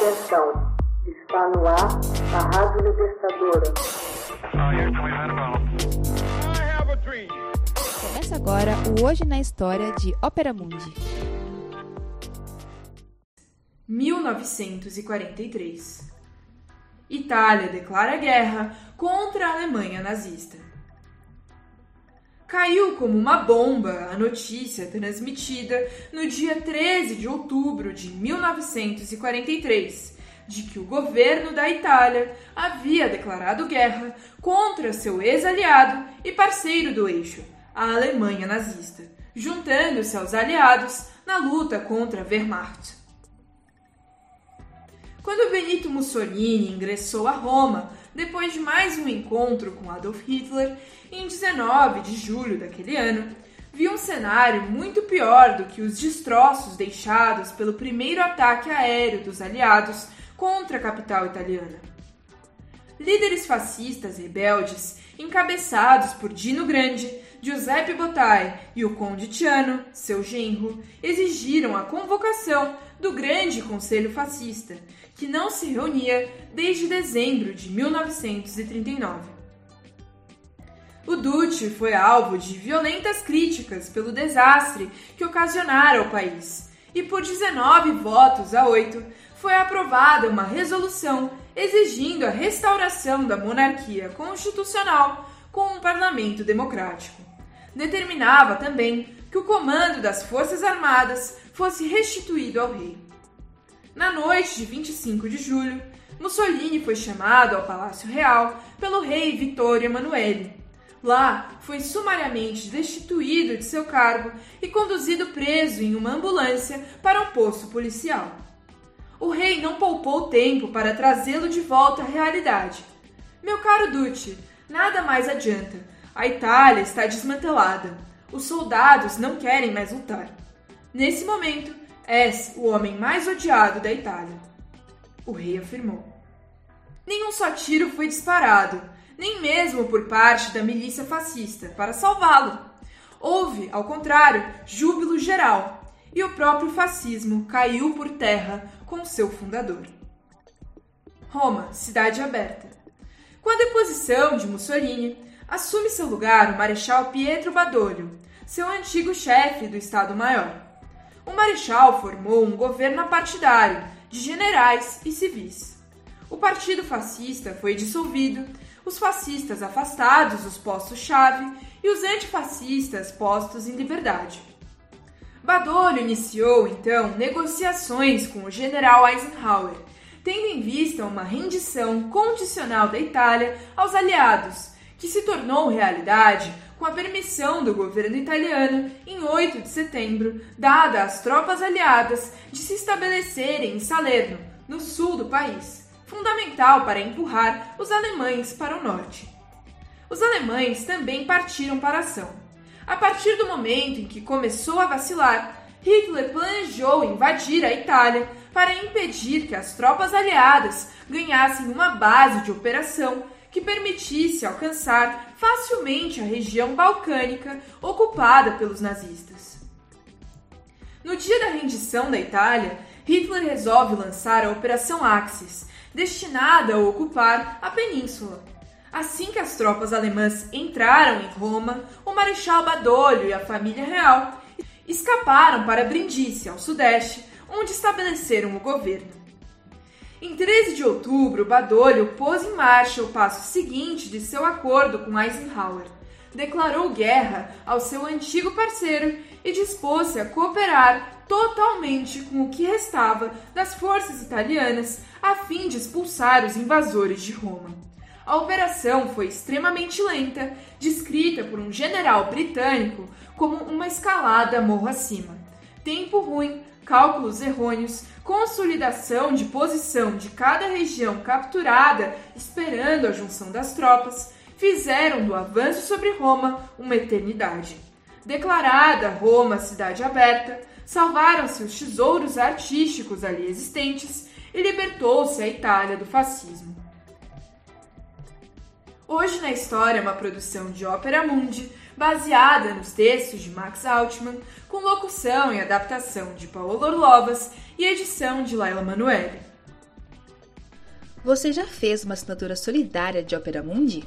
Atenção, está no ar a Rádio Libertadora. Começa agora o Hoje na História de Ópera Mundi. 1943 Itália declara guerra contra a Alemanha nazista. Caiu como uma bomba a notícia transmitida no dia 13 de outubro de 1943 de que o governo da Itália havia declarado guerra contra seu ex-aliado e parceiro do eixo, a Alemanha nazista, juntando-se aos aliados na luta contra a Wehrmacht. Quando Benito Mussolini ingressou a Roma, depois de mais um encontro com Adolf Hitler, em 19 de julho daquele ano, viu um cenário muito pior do que os destroços deixados pelo primeiro ataque aéreo dos aliados contra a capital italiana. Líderes fascistas rebeldes, encabeçados por Dino Grande, Giuseppe Bottai e o Conde Tiano, seu genro, exigiram a convocação do Grande Conselho Fascista, que não se reunia desde dezembro de 1939. O Duce foi alvo de violentas críticas pelo desastre que ocasionara ao país, e por 19 votos a 8 foi aprovada uma resolução exigindo a restauração da monarquia constitucional com um parlamento democrático. Determinava também que o comando das Forças Armadas fosse restituído ao rei. Na noite de 25 de julho, Mussolini foi chamado ao Palácio Real pelo rei Vittorio Emanuele. Lá, foi sumariamente destituído de seu cargo e conduzido preso em uma ambulância para um posto policial. O rei não poupou tempo para trazê-lo de volta à realidade. Meu caro Duce, nada mais adianta. A Itália está desmantelada. Os soldados não querem mais lutar. Nesse momento, És o homem mais odiado da Itália. O rei afirmou. Nenhum só tiro foi disparado, nem mesmo por parte da milícia fascista, para salvá-lo. Houve, ao contrário, júbilo geral, e o próprio fascismo caiu por terra com seu fundador. Roma, cidade aberta. Com a deposição de Mussolini, assume seu lugar o Marechal Pietro Badoglio, seu antigo chefe do Estado-Maior o Marechal formou um governo partidário de generais e civis. O Partido Fascista foi dissolvido, os fascistas afastados dos postos-chave e os antifascistas postos em liberdade. Badoglio iniciou, então, negociações com o general Eisenhower, tendo em vista uma rendição condicional da Itália aos aliados, que se tornou realidade com a permissão do governo italiano, em 8 de setembro, dada às tropas aliadas de se estabelecerem em Salerno, no sul do país, fundamental para empurrar os alemães para o norte. Os alemães também partiram para a ação. A partir do momento em que começou a vacilar, Hitler planejou invadir a Itália para impedir que as tropas aliadas ganhassem uma base de operação que permitisse alcançar facilmente a região balcânica ocupada pelos nazistas. No dia da rendição da Itália, Hitler resolve lançar a Operação Axis, destinada a ocupar a península. Assim que as tropas alemãs entraram em Roma, o Marechal Badoglio e a família real escaparam para Brindisi, ao sudeste, onde estabeleceram o governo. Em 13 de outubro, Badoglio pôs em marcha o passo seguinte de seu acordo com Eisenhower. Declarou guerra ao seu antigo parceiro e dispôs-se a cooperar totalmente com o que restava das forças italianas a fim de expulsar os invasores de Roma. A operação foi extremamente lenta, descrita por um general britânico como uma escalada morro acima. Tempo ruim, cálculos errôneos, consolidação de posição de cada região capturada, esperando a junção das tropas, fizeram do avanço sobre Roma uma eternidade. Declarada Roma cidade aberta, salvaram-se os tesouros artísticos ali existentes e libertou-se a Itália do fascismo. Hoje na História é uma produção de Ópera Mundi, baseada nos textos de Max Altman, com locução e adaptação de Paulo Orlovas e edição de Laila Manoeli. Você já fez uma assinatura solidária de Opera Mundi?